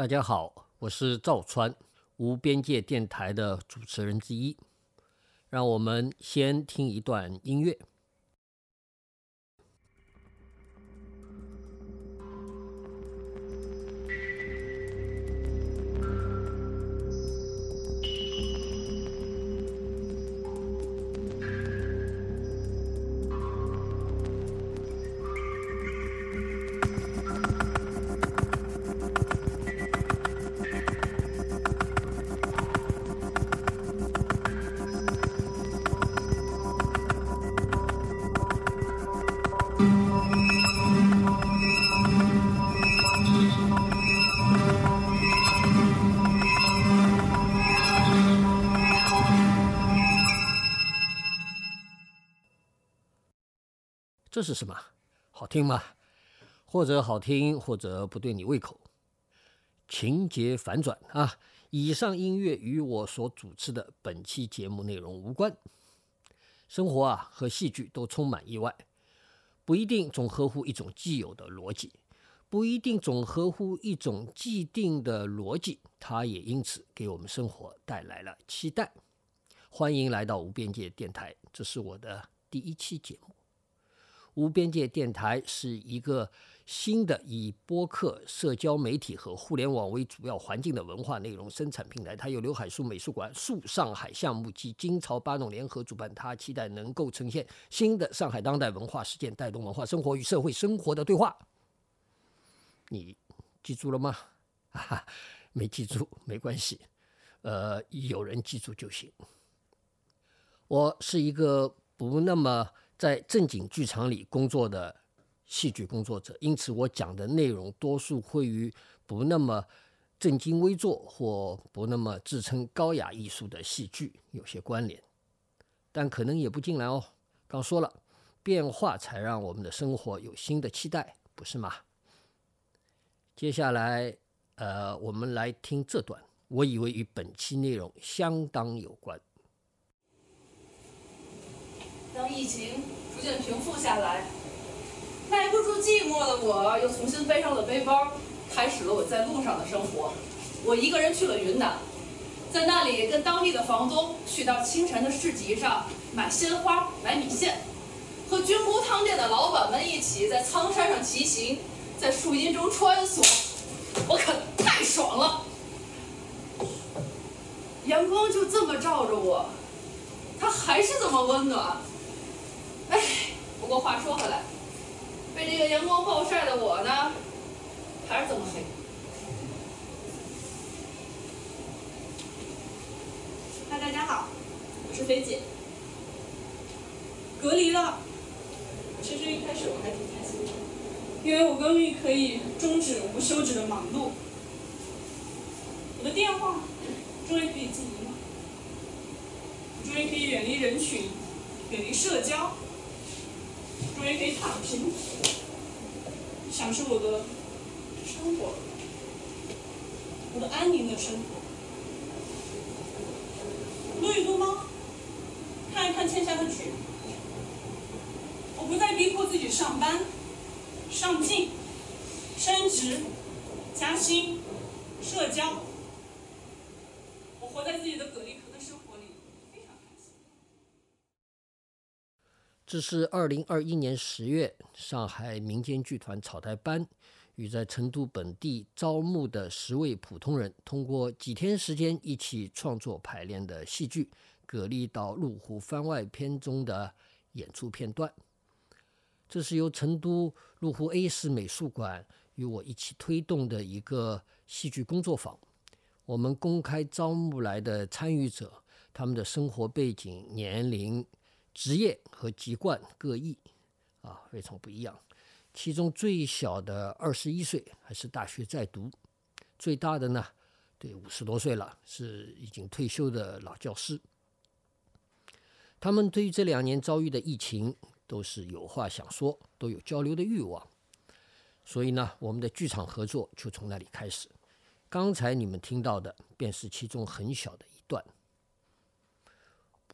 大家好，我是赵川，无边界电台的主持人之一。让我们先听一段音乐。这是什么？好听吗？或者好听，或者不对你胃口。情节反转啊！以上音乐与我所主持的本期节目内容无关。生活啊，和戏剧都充满意外，不一定总合乎一种既有的逻辑，不一定总合乎一种既定的逻辑。它也因此给我们生活带来了期待。欢迎来到无边界电台，这是我的第一期节目。无边界电台是一个新的以播客、社交媒体和互联网为主要环境的文化内容生产平台。它由刘海树美术馆、树上海项目及金朝八弄联合主办。它期待能够呈现新的上海当代文化事件，带动文化生活与社会生活的对话。你记住了吗？哈哈，没记住没关系，呃，有人记住就行。我是一个不那么。在正经剧场里工作的戏剧工作者，因此我讲的内容多数会与不那么正襟危坐或不那么自称高雅艺术的戏剧有些关联，但可能也不尽然哦。刚说了，变化才让我们的生活有新的期待，不是吗？接下来，呃，我们来听这段，我以为与本期内容相当有关。当疫情逐渐平复下来，耐不住寂寞的我，又重新背上了背包，开始了我在路上的生活。我一个人去了云南，在那里跟当地的房东去到清晨的市集上买鲜花、买米线，和菌菇汤店的老板们一起在苍山上骑行，在树荫中穿梭，我可太爽了。阳光就这么照着我，它还是这么温暖。哎，不过话说回来，被这个阳光暴晒的我呢，还是这么黑。嗨，大家好，我是菲姐。隔离了，其实一开始我还挺开心的，因为我终于可以终止无休止的忙碌。我的电话终于可以静音了，终于可以远离人群，远离社交。可以躺平，享受我的生活，我的安宁的生活。撸一撸猫，看一看欠下的剧。我不再逼迫自己上班、上进、升职、加薪、社交。我活在自己的蛤蜊壳的生活里。这是二零二一年十月，上海民间剧团草台班与在成都本地招募的十位普通人，通过几天时间一起创作排练的戏剧《蛤蜊岛麓湖番外篇》中的演出片段。这是由成都麓湖 A 市美术馆与我一起推动的一个戏剧工作坊。我们公开招募来的参与者，他们的生活背景、年龄。职业和籍贯各异，啊，非常不一样。其中最小的二十一岁，还是大学在读；最大的呢，对五十多岁了，是已经退休的老教师。他们对于这两年遭遇的疫情，都是有话想说，都有交流的欲望。所以呢，我们的剧场合作就从那里开始。刚才你们听到的，便是其中很小的一段。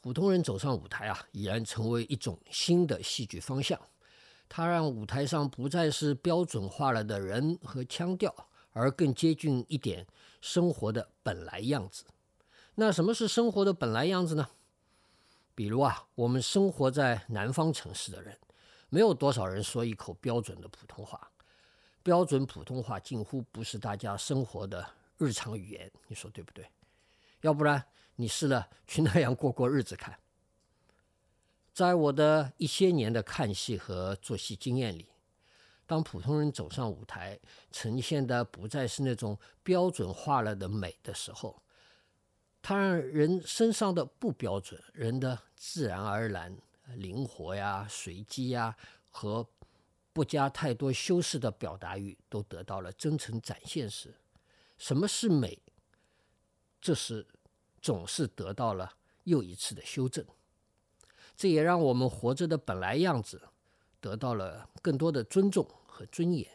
普通人走上舞台啊，已然成为一种新的戏剧方向。它让舞台上不再是标准化了的人和腔调，而更接近一点生活的本来样子。那什么是生活的本来样子呢？比如啊，我们生活在南方城市的人，没有多少人说一口标准的普通话，标准普通话近乎不是大家生活的日常语言，你说对不对？要不然你试了去那样过过日子看。在我的一些年的看戏和做戏经验里，当普通人走上舞台，呈现的不再是那种标准化了的美的时候。它让人身上的不标准、人的自然而然、灵活呀、随机呀和不加太多修饰的表达欲都得到了真诚展现时，什么是美？这时总是得到了又一次的修正。这也让我们活着的本来样子得到了更多的尊重和尊严。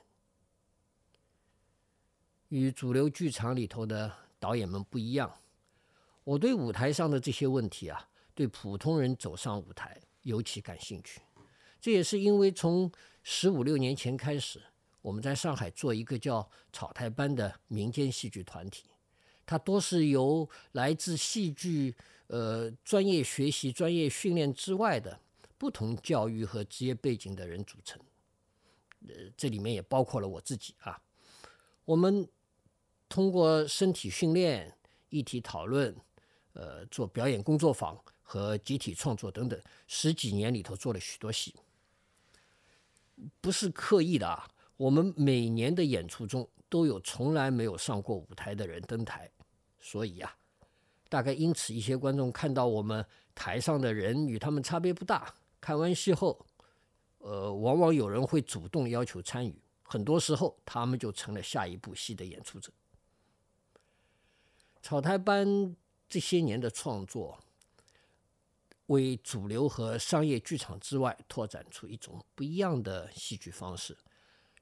与主流剧场里头的导演们不一样。我对舞台上的这些问题啊，对普通人走上舞台尤其感兴趣。这也是因为从十五六年前开始，我们在上海做一个叫草台班的民间戏剧团体，它多是由来自戏剧呃专业学习、专业训练之外的不同教育和职业背景的人组成。呃，这里面也包括了我自己啊。我们通过身体训练、议题讨论。呃，做表演工作坊和集体创作等等，十几年里头做了许多戏，不是刻意的啊。我们每年的演出中都有从来没有上过舞台的人登台，所以呀，大概因此一些观众看到我们台上的人与他们差别不大，看完戏后，呃，往往有人会主动要求参与，很多时候他们就成了下一部戏的演出者。草台班。这些年的创作，为主流和商业剧场之外拓展出一种不一样的戏剧方式。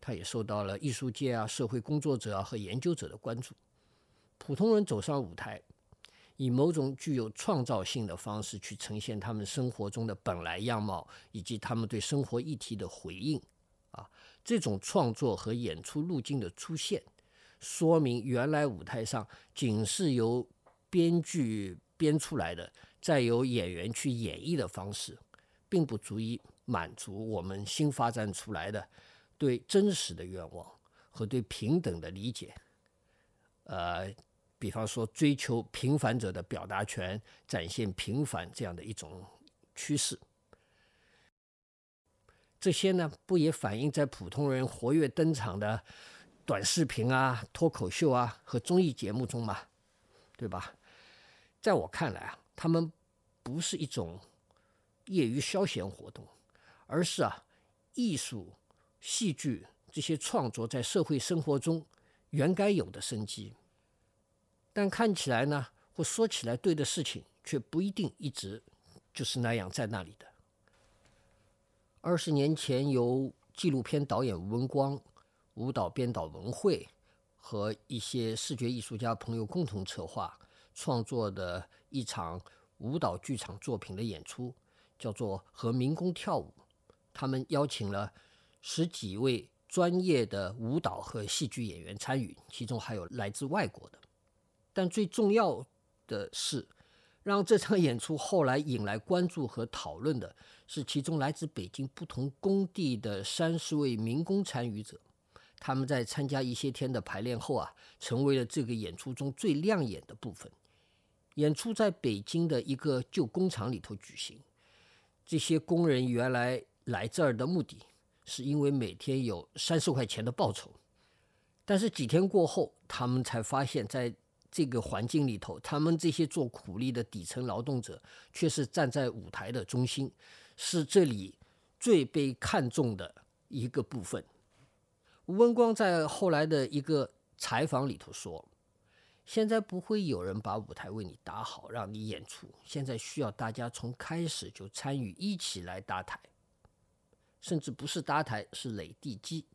他也受到了艺术界啊、社会工作者啊和研究者的关注。普通人走上舞台，以某种具有创造性的方式去呈现他们生活中的本来样貌，以及他们对生活议题的回应。啊，这种创作和演出路径的出现，说明原来舞台上仅是由编剧编出来的，再由演员去演绎的方式，并不足以满足我们新发展出来的对真实的愿望和对平等的理解。呃，比方说追求平凡者的表达权，展现平凡这样的一种趋势。这些呢，不也反映在普通人活跃登场的短视频啊、脱口秀啊和综艺节目中吗？对吧？在我看来啊，他们不是一种业余消闲活动，而是啊，艺术、戏剧这些创作在社会生活中原该有的生机。但看起来呢，或说起来对的事情，却不一定一直就是那样在那里的。二十年前，由纪录片导演吴文光、舞蹈编导文慧和一些视觉艺术家朋友共同策划。创作的一场舞蹈剧场作品的演出，叫做《和民工跳舞》。他们邀请了十几位专业的舞蹈和戏剧演员参与，其中还有来自外国的。但最重要的是，让这场演出后来引来关注和讨论的是，其中来自北京不同工地的三十位民工参与者。他们在参加一些天的排练后啊，成为了这个演出中最亮眼的部分。演出在北京的一个旧工厂里头举行。这些工人原来来这儿的目的是因为每天有三十块钱的报酬，但是几天过后，他们才发现，在这个环境里头，他们这些做苦力的底层劳动者却是站在舞台的中心，是这里最被看重的一个部分。吴文光在后来的一个采访里头说。现在不会有人把舞台为你搭好，让你演出。现在需要大家从开始就参与，一起来搭台，甚至不是搭台，是垒地基。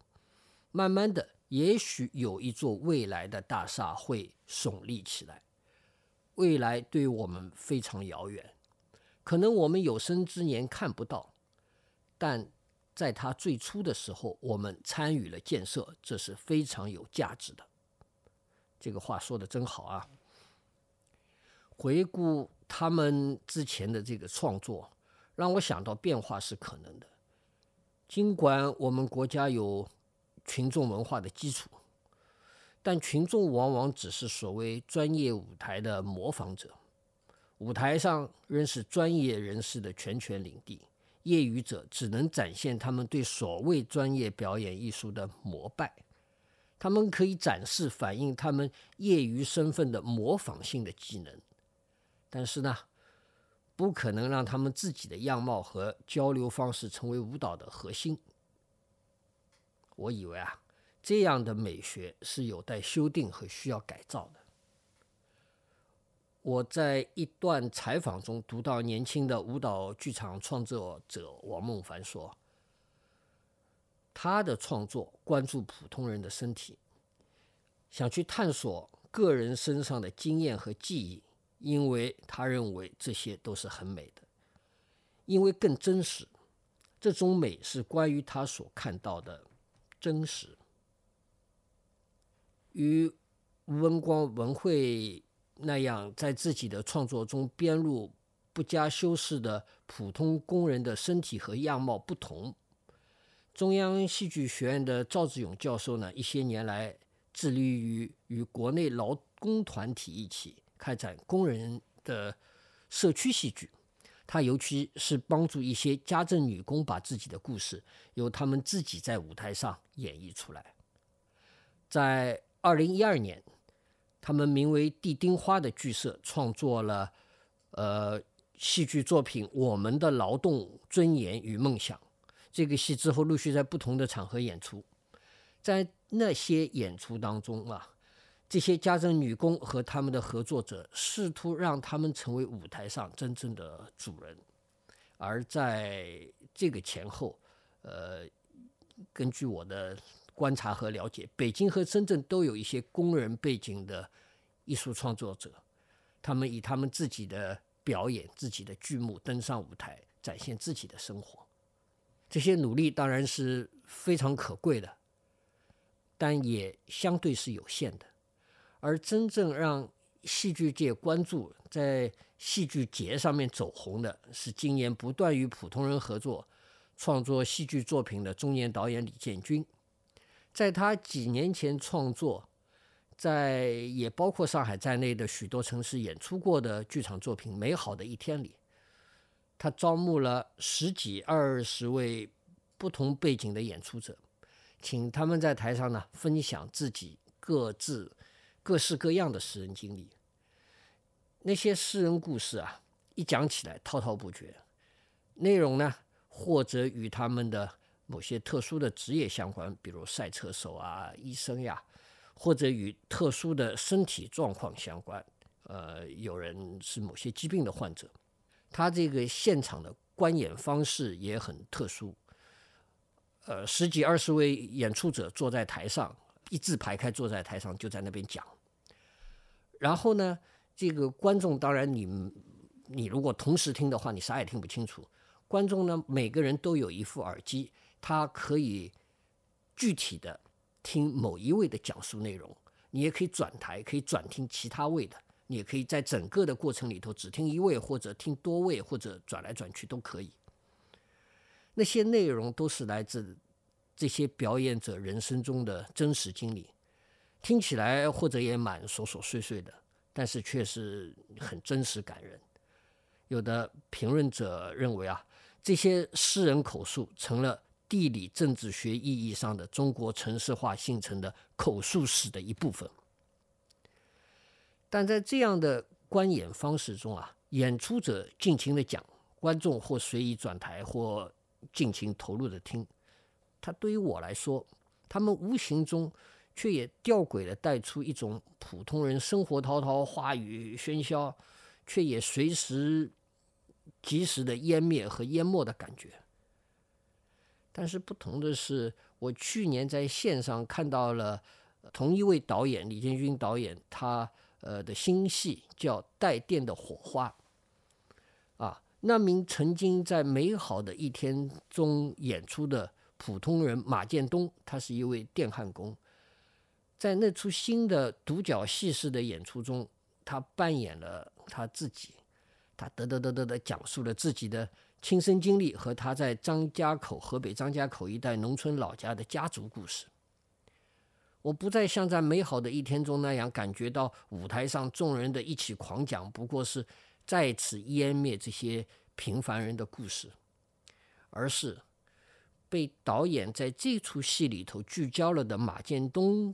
慢慢的，也许有一座未来的大厦会耸立起来。未来对我们非常遥远，可能我们有生之年看不到，但在它最初的时候，我们参与了建设，这是非常有价值的。这个话说的真好啊！回顾他们之前的这个创作，让我想到变化是可能的。尽管我们国家有群众文化的基础，但群众往往只是所谓专业舞台的模仿者，舞台上仍是专业人士的全权领地，业余者只能展现他们对所谓专业表演艺术的膜拜。他们可以展示反映他们业余身份的模仿性的技能，但是呢，不可能让他们自己的样貌和交流方式成为舞蹈的核心。我以为啊，这样的美学是有待修订和需要改造的。我在一段采访中读到年轻的舞蹈剧场创作者王梦凡说。他的创作关注普通人的身体，想去探索个人身上的经验和记忆，因为他认为这些都是很美的，因为更真实。这种美是关于他所看到的真实。与吴文光文慧那样在自己的创作中编入不加修饰的普通工人的身体和样貌不同。中央戏剧学院的赵志勇教授呢，一些年来致力于与国内劳工团体一起开展工人的社区戏剧。他尤其是帮助一些家政女工把自己的故事由他们自己在舞台上演绎出来。在二零一二年，他们名为“地丁花”的剧社创作了呃戏剧作品《我们的劳动尊严与梦想》。这个戏之后陆续在不同的场合演出，在那些演出当中啊，这些家政女工和他们的合作者试图让他们成为舞台上真正的主人，而在这个前后，呃，根据我的观察和了解，北京和深圳都有一些工人背景的艺术创作者，他们以他们自己的表演、自己的剧目登上舞台，展现自己的生活。这些努力当然是非常可贵的，但也相对是有限的。而真正让戏剧界关注、在戏剧节上面走红的，是今年不断与普通人合作创作戏剧作品的中年导演李建军。在他几年前创作，在也包括上海在内的许多城市演出过的剧场作品《美好的一天》里。他招募了十几二十位不同背景的演出者，请他们在台上呢分享自己各自各式各样的私人经历。那些私人故事啊，一讲起来滔滔不绝，内容呢或者与他们的某些特殊的职业相关，比如赛车手啊、医生呀，或者与特殊的身体状况相关，呃，有人是某些疾病的患者。他这个现场的观演方式也很特殊，呃，十几二十位演出者坐在台上，一字排开坐在台上，就在那边讲。然后呢，这个观众当然你你如果同时听的话，你啥也听不清楚。观众呢，每个人都有一副耳机，他可以具体的听某一位的讲述内容，你也可以转台，可以转听其他位的。你也可以在整个的过程里头只听一位，或者听多位，或者转来转去都可以。那些内容都是来自这些表演者人生中的真实经历，听起来或者也蛮琐琐碎碎的，但是却是很真实感人。有的评论者认为啊，这些诗人口述成了地理政治学意义上的中国城市化形成的口述史的一部分。但在这样的观演方式中啊，演出者尽情的讲，观众或随意转台或尽情投入的听。他对于我来说，他们无形中却也吊诡的带出一种普通人生活滔滔、话语喧嚣，却也随时及时的湮灭和淹没的感觉。但是不同的是，我去年在线上看到了同一位导演李建军导演他。呃的新戏叫《带电的火花》，啊，那名曾经在美好的一天中演出的普通人马建东，他是一位电焊工，在那出新的独角戏式的演出中，他扮演了他自己，他得得得得的讲述了自己的亲身经历和他在张家口河北张家口一带农村老家的家族故事。我不再像在美好的一天中那样感觉到舞台上众人的一起狂讲，不过是再次湮灭这些平凡人的故事，而是被导演在这出戏里头聚焦了的马建东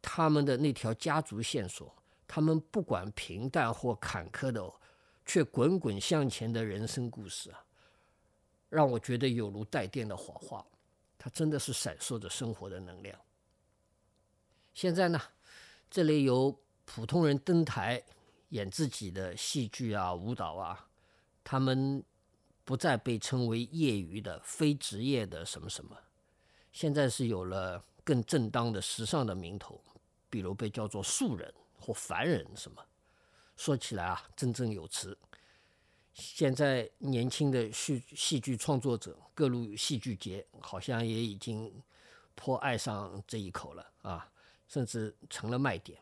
他们的那条家族线索，他们不管平淡或坎坷的，却滚滚向前的人生故事啊，让我觉得有如带电的火花，它真的是闪烁着生活的能量。现在呢，这里有普通人登台演自己的戏剧啊、舞蹈啊，他们不再被称为业余的、非职业的什么什么，现在是有了更正当的、时尚的名头，比如被叫做素人或凡人什么。说起来啊，振振有词。现在年轻的戏戏剧创作者，各路戏剧节好像也已经颇爱上这一口了啊。甚至成了卖点。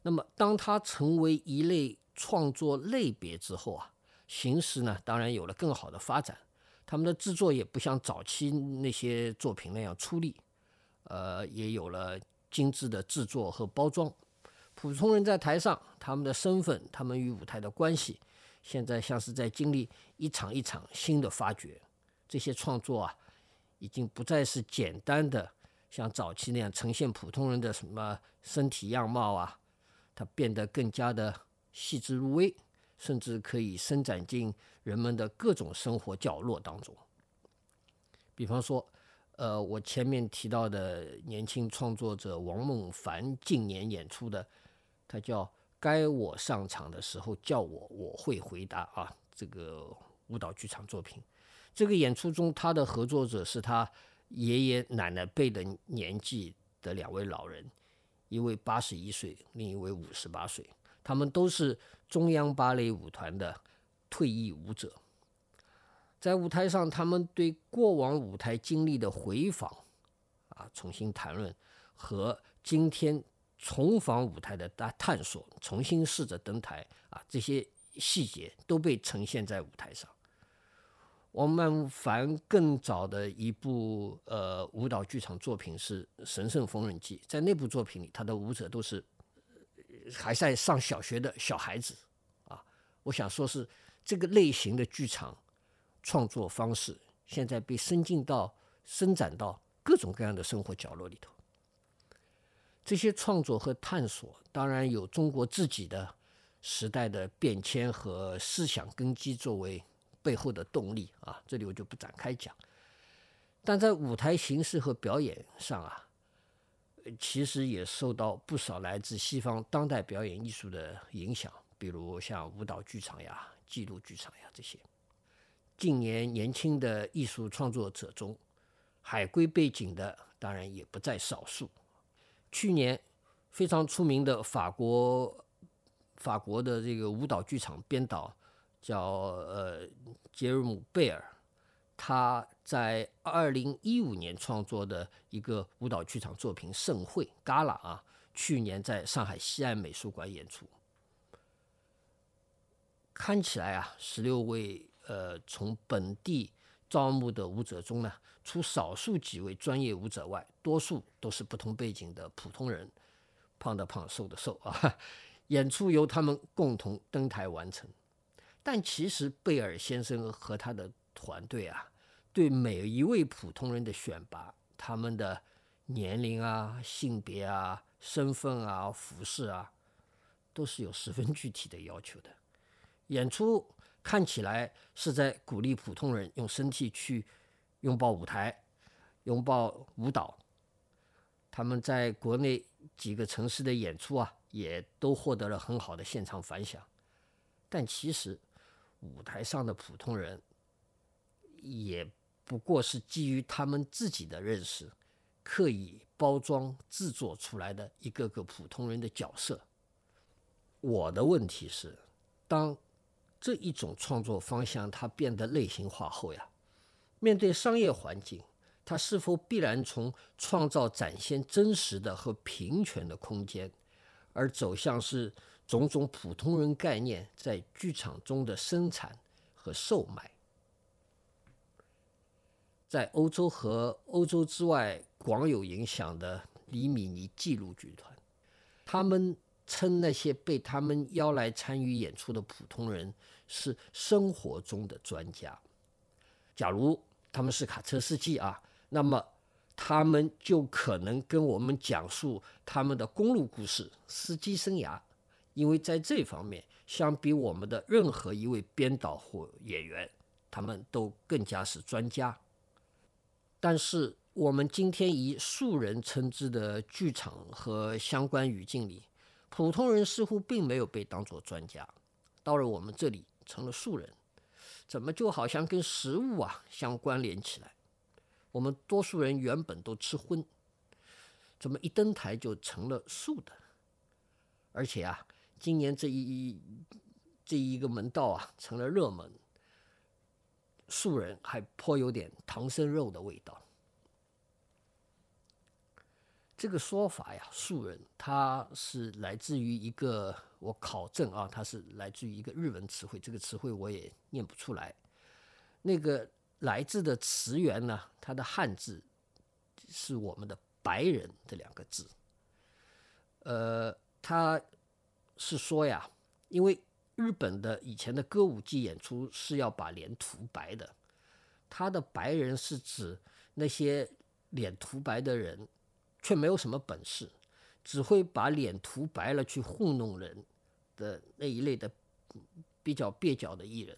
那么，当它成为一类创作类别之后啊，形式呢，当然有了更好的发展。他们的制作也不像早期那些作品那样出力，呃，也有了精致的制作和包装。普通人在台上，他们的身份，他们与舞台的关系，现在像是在经历一场一场新的发掘。这些创作啊，已经不再是简单的。像早期那样呈现普通人的什么身体样貌啊，它变得更加的细致入微，甚至可以伸展进人们的各种生活角落当中。比方说，呃，我前面提到的年轻创作者王梦凡近年演出的，他叫《该我上场的时候叫我，我会回答》啊，这个舞蹈剧场作品。这个演出中，他的合作者是他。爷爷奶奶辈的年纪的两位老人，一位八十一岁，另一位五十八岁，他们都是中央芭蕾舞团的退役舞者。在舞台上，他们对过往舞台经历的回访，啊，重新谈论和今天重访舞台的大探索，重新试着登台啊，这些细节都被呈现在舞台上。王曼凡更早的一部呃舞蹈剧场作品是《神圣缝纫机》，在那部作品里，他的舞者都是还在上小学的小孩子啊。我想说是这个类型的剧场创作方式，现在被伸进到、伸展到各种各样的生活角落里头。这些创作和探索，当然有中国自己的时代的变迁和思想根基作为。背后的动力啊，这里我就不展开讲。但在舞台形式和表演上啊，其实也受到不少来自西方当代表演艺术的影响，比如像舞蹈剧场呀、记录剧场呀这些。近年年轻的艺术创作者中，海归背景的当然也不在少数。去年非常出名的法国法国的这个舞蹈剧场编导。叫呃杰瑞姆·贝尔，他在二零一五年创作的一个舞蹈剧场作品《盛会》（Gala） 啊，去年在上海西岸美术馆演出。看起来啊，十六位呃从本地招募的舞者中呢，除少数几位专业舞者外，多数都是不同背景的普通人，胖的胖，瘦的瘦啊。演出由他们共同登台完成。但其实贝尔先生和他的团队啊，对每一位普通人的选拔，他们的年龄啊、性别啊、身份啊、服饰啊，都是有十分具体的要求的。演出看起来是在鼓励普通人用身体去拥抱舞台、拥抱舞蹈。他们在国内几个城市的演出啊，也都获得了很好的现场反响。但其实，舞台上的普通人，也不过是基于他们自己的认识，刻意包装制作出来的一个个普通人的角色。我的问题是，当这一种创作方向它变得类型化后呀，面对商业环境，它是否必然从创造展现真实的和平权的空间，而走向是种种普通人概念在剧场中的生产和售卖？在欧洲和欧洲之外广有影响的李米尼纪录剧团，他们称那些被他们邀来参与演出的普通人是生活中的专家。假如他们是卡车司机啊，那么他们就可能跟我们讲述他们的公路故事、司机生涯，因为在这方面，相比我们的任何一位编导或演员，他们都更加是专家。但是，我们今天以素人称之的剧场和相关语境里，普通人似乎并没有被当作专家。到了我们这里，成了素人，怎么就好像跟食物啊相关联起来？我们多数人原本都吃荤，怎么一登台就成了素的？而且啊，今年这一这一个门道啊成了热门。素人还颇有点唐僧肉的味道。这个说法呀，素人，它是来自于一个我考证啊，它是来自于一个日文词汇，这个词汇我也念不出来。那个来自的词源呢，它的汉字是我们的“白人”这两个字。呃，他是说呀，因为。日本的以前的歌舞伎演出是要把脸涂白的，他的白人是指那些脸涂白的人，却没有什么本事，只会把脸涂白了去糊弄人的那一类的比较蹩脚的艺人。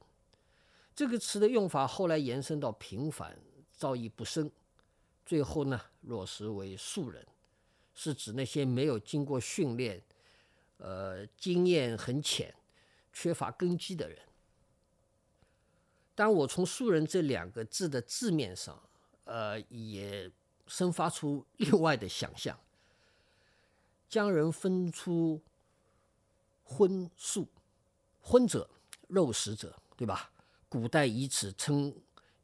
这个词的用法后来延伸到平凡、造诣不深，最后呢落实为素人，是指那些没有经过训练，呃，经验很浅。缺乏根基的人，当我从“素人”这两个字的字面上，呃，也生发出另外的想象，将人分出荤素，荤者肉食者，对吧？古代以此称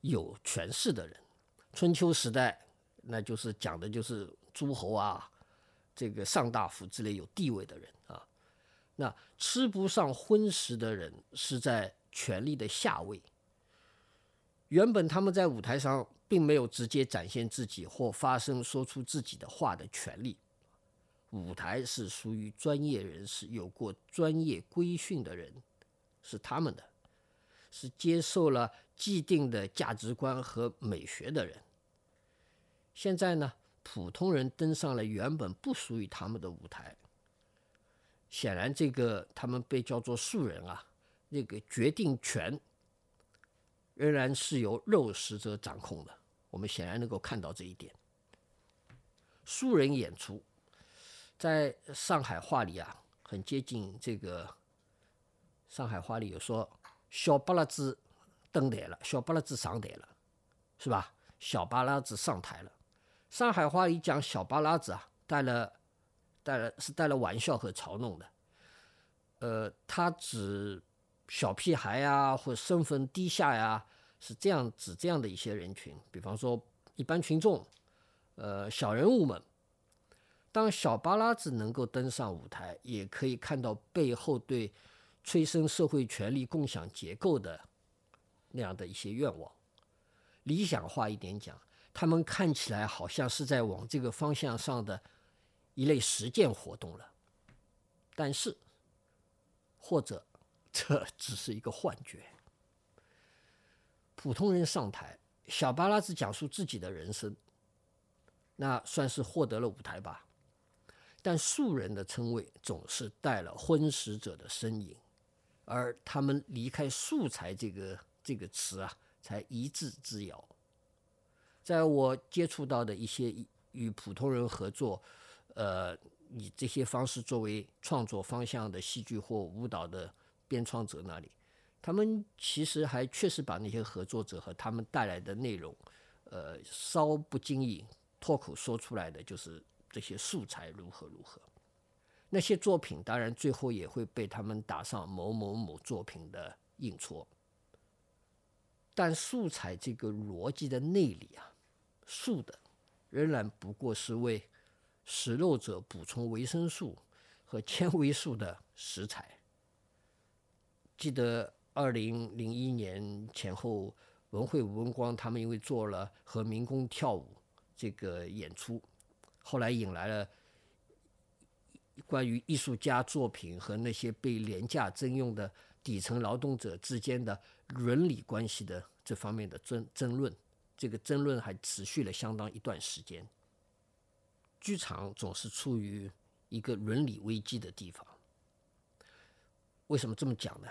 有权势的人，春秋时代那就是讲的就是诸侯啊，这个上大夫之类有地位的人啊。那吃不上荤食的人是在权力的下位。原本他们在舞台上并没有直接展现自己或发声说出自己的话的权利。舞台是属于专业人士、有过专业规训的人，是他们的，是接受了既定的价值观和美学的人。现在呢，普通人登上了原本不属于他们的舞台。显然，这个他们被叫做素人啊，那个决定权仍然是由肉食者掌控的。我们显然能够看到这一点。素人演出在上海话里啊，很接近这个上海话里有说“小巴拉子登台了”，“小巴拉子上台了”，是吧？“小巴拉子上台了”。上海话里讲“小巴拉子”啊，带了。带了是带了玩笑和嘲弄的，呃，他指小屁孩呀，或身份低下呀，是这样指这样的一些人群。比方说一般群众，呃，小人物们。当小巴拉子能够登上舞台，也可以看到背后对催生社会权力共享结构的那样的一些愿望。理想化一点讲，他们看起来好像是在往这个方向上的。一类实践活动了，但是，或者这 只是一个幻觉。普通人上台，小巴拉子讲述自己的人生，那算是获得了舞台吧。但素人的称谓总是带了昏食者的身影，而他们离开“素材”这个这个词啊，才一字之遥。在我接触到的一些与普通人合作。呃，以这些方式作为创作方向的戏剧或舞蹈的编创者那里，他们其实还确实把那些合作者和他们带来的内容，呃，稍不经意脱口说出来的就是这些素材如何如何。那些作品当然最后也会被他们打上某某某作品的印戳，但素材这个逻辑的内里啊，素的，仍然不过是为食肉者补充维生素和纤维素的食材。记得二零零一年前后，文慧文光他们因为做了和民工跳舞这个演出，后来引来了关于艺术家作品和那些被廉价征用的底层劳动者之间的伦理关系的这方面的争争论。这个争论还持续了相当一段时间。剧场总是处于一个伦理危机的地方。为什么这么讲呢？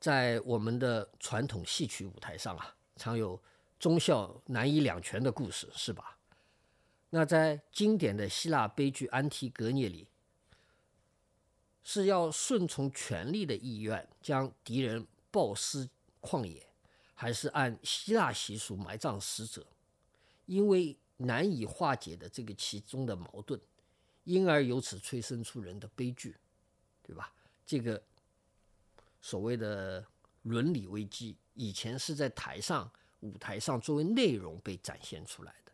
在我们的传统戏曲舞台上啊，常有忠孝难以两全的故事，是吧？那在经典的希腊悲剧《安提格涅》里，是要顺从权力的意愿，将敌人暴尸旷野。还是按希腊习俗埋葬死者，因为难以化解的这个其中的矛盾，因而由此催生出人的悲剧，对吧？这个所谓的伦理危机，以前是在台上舞台上作为内容被展现出来的，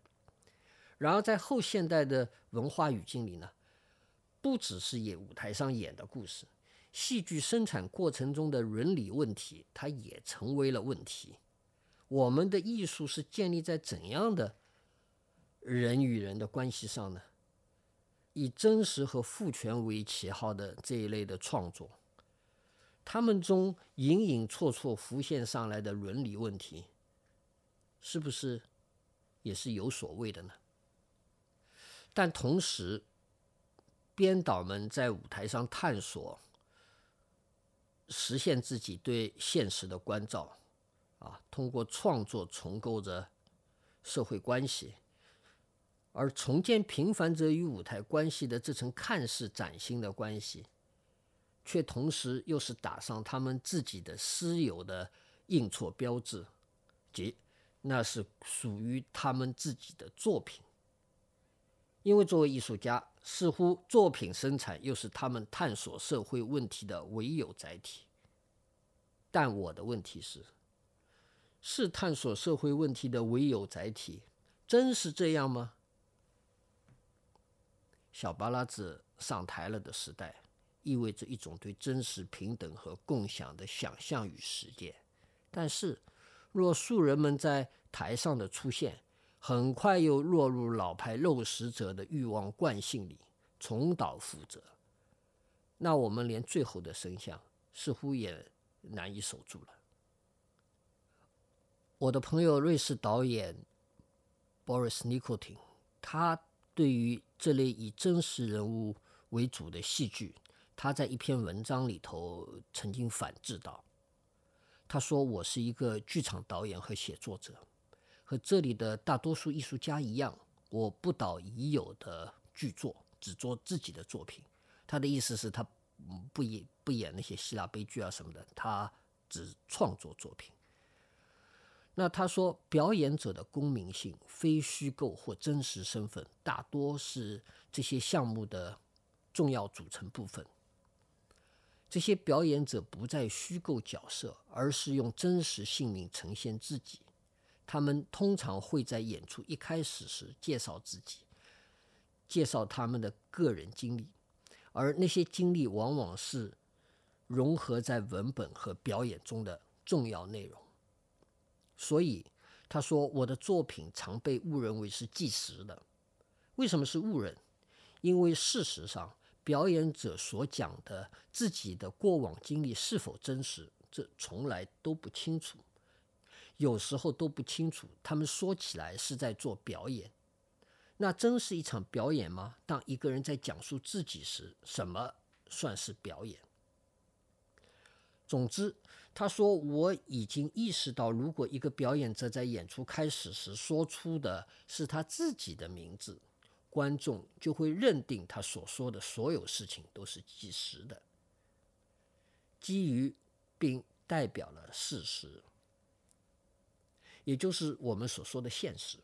然而在后现代的文化语境里呢，不只是演舞台上演的故事。戏剧生产过程中的伦理问题，它也成为了问题。我们的艺术是建立在怎样的人与人的关系上呢？以真实和父权为旗号的这一类的创作，他们中隐隐绰绰浮现上来的伦理问题，是不是也是有所谓的呢？但同时，编导们在舞台上探索。实现自己对现实的关照，啊，通过创作重构着社会关系，而重建平凡者与舞台关系的这层看似崭新的关系，却同时又是打上他们自己的私有的印错标志，即那是属于他们自己的作品。因为作为艺术家，似乎作品生产又是他们探索社会问题的唯有载体。但我的问题是：是探索社会问题的唯有载体，真是这样吗？小巴拉子上台了的时代，意味着一种对真实、平等和共享的想象与实践。但是，若素人们在台上的出现，很快又落入老牌肉食者的欲望惯性里，重蹈覆辙。那我们连最后的声响似乎也难以守住了。我的朋友瑞士导演 Boris Nicotin，他对于这类以真实人物为主的戏剧，他在一篇文章里头曾经反制道：“他说我是一个剧场导演和写作者。”和这里的大多数艺术家一样，我不导已有的剧作，只做自己的作品。他的意思是，他不演不演那些希腊悲剧啊什么的，他只创作作品。那他说，表演者的公民性、非虚构或真实身份，大多是这些项目的重要组成部分。这些表演者不再虚构角色，而是用真实姓名呈现自己。他们通常会在演出一开始时介绍自己，介绍他们的个人经历，而那些经历往往是融合在文本和表演中的重要内容。所以他说：“我的作品常被误认为是纪实的。为什么是误认？因为事实上，表演者所讲的自己的过往经历是否真实，这从来都不清楚。”有时候都不清楚，他们说起来是在做表演，那真是一场表演吗？当一个人在讲述自己时，什么算是表演？总之，他说我已经意识到，如果一个表演者在演出开始时说出的是他自己的名字，观众就会认定他所说的所有事情都是即时的，基于并代表了事实。也就是我们所说的现实，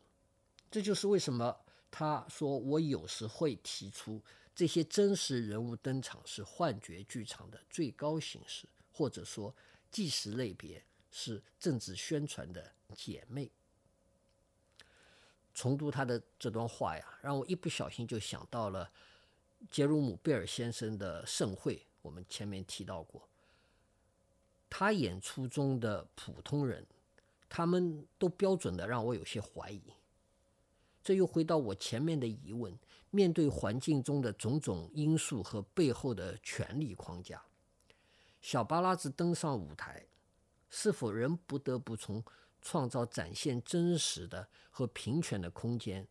这就是为什么他说我有时会提出这些真实人物登场是幻觉剧场的最高形式，或者说纪实类别是政治宣传的姐妹。重读他的这段话呀，让我一不小心就想到了杰鲁姆·贝尔先生的《盛会》，我们前面提到过，他演出中的普通人，他们都标准的让我有些怀疑。这又回到我前面的疑问：面对环境中的种种因素和背后的权力框架，小巴拉子登上舞台，是否仍不得不从？创造展现真实的和平权的空间，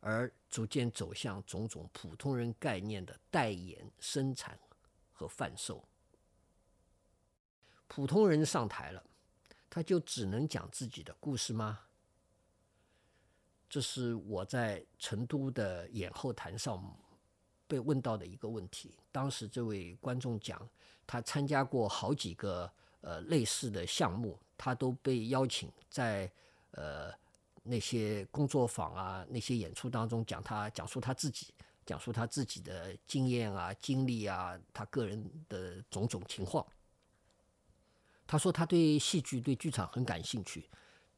而逐渐走向种种普通人概念的代言、生产和贩售。普通人上台了，他就只能讲自己的故事吗？这是我在成都的演后谈上被问到的一个问题。当时这位观众讲，他参加过好几个。呃，类似的项目，他都被邀请在呃那些工作坊啊、那些演出当中讲他讲述他自己，讲述他自己的经验啊、经历啊，他个人的种种情况。他说他对戏剧、对剧场很感兴趣，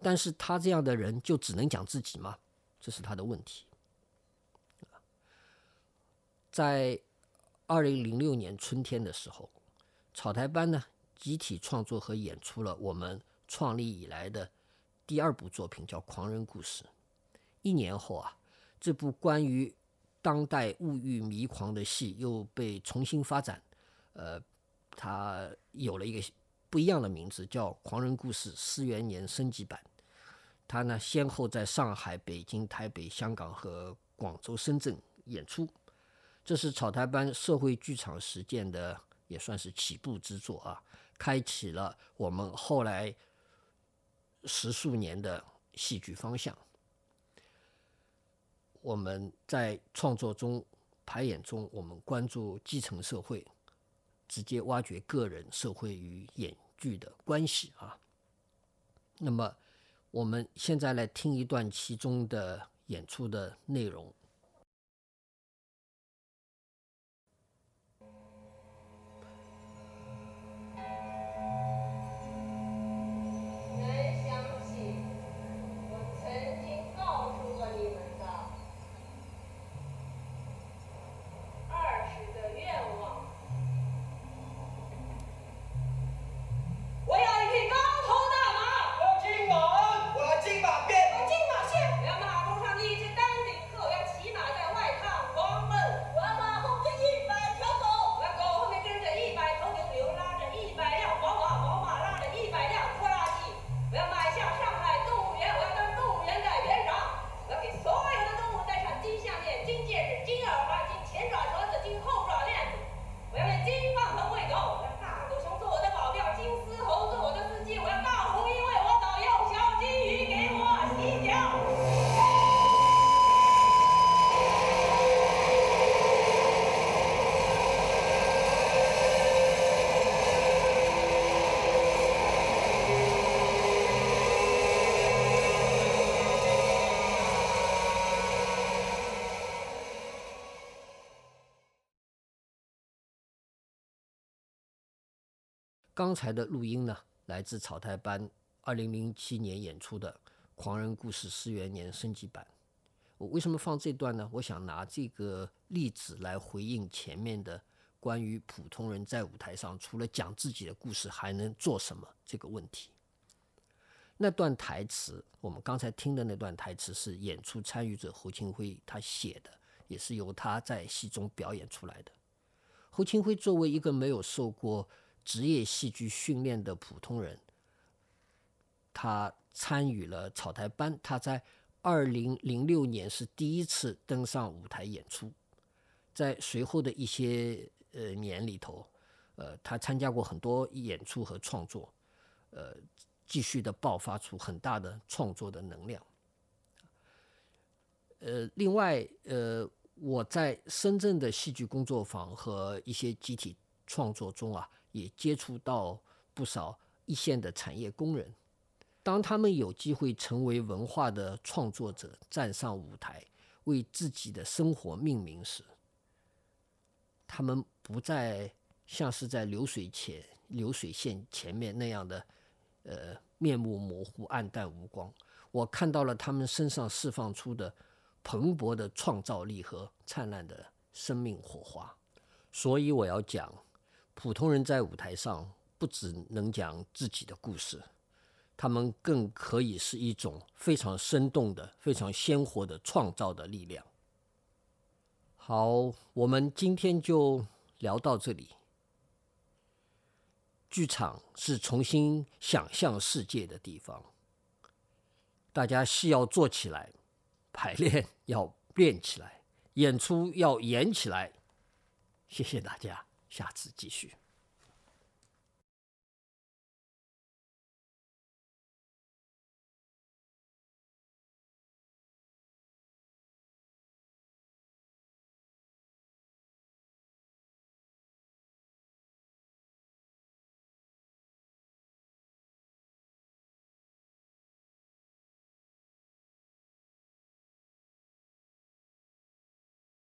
但是他这样的人就只能讲自己吗？这是他的问题。在二零零六年春天的时候，草台班呢？集体创作和演出了我们创立以来的第二部作品，叫《狂人故事》。一年后啊，这部关于当代物欲迷狂的戏又被重新发展，呃，它有了一个不一样的名字，叫《狂人故事》四元年升级版。它呢，先后在上海、北京、台北、香港和广州、深圳演出。这是草台班社会剧场实践的，也算是起步之作啊。开启了我们后来十数年的戏剧方向。我们在创作中、排演中，我们关注基层社会，直接挖掘个人、社会与演剧的关系啊。那么，我们现在来听一段其中的演出的内容。刚才的录音呢，来自草台班二零零七年演出的《狂人故事》四元年升级版。我为什么放这段呢？我想拿这个例子来回应前面的关于普通人在舞台上除了讲自己的故事还能做什么这个问题。那段台词，我们刚才听的那段台词是演出参与者侯清辉他写的，也是由他在戏中表演出来的。侯清辉作为一个没有受过职业戏剧训练的普通人，他参与了草台班。他在二零零六年是第一次登上舞台演出，在随后的一些呃年里头，呃，他参加过很多演出和创作，呃，继续的爆发出很大的创作的能量。呃，另外，呃，我在深圳的戏剧工作坊和一些集体创作中啊。也接触到不少一线的产业工人，当他们有机会成为文化的创作者，站上舞台为自己的生活命名时，他们不再像是在流水前流水线前面那样的呃面目模糊、暗淡无光。我看到了他们身上释放出的蓬勃的创造力和灿烂的生命火花。所以我要讲，普通人在舞台上不只能讲自己的故事，他们更可以是一种非常生动的、非常鲜活的创造的力量。好，我们今天就聊到这里。剧场是重新想象世界的地方，大家戏要做起来，排练要练起来，演出要演起来。谢谢大家，下次继续。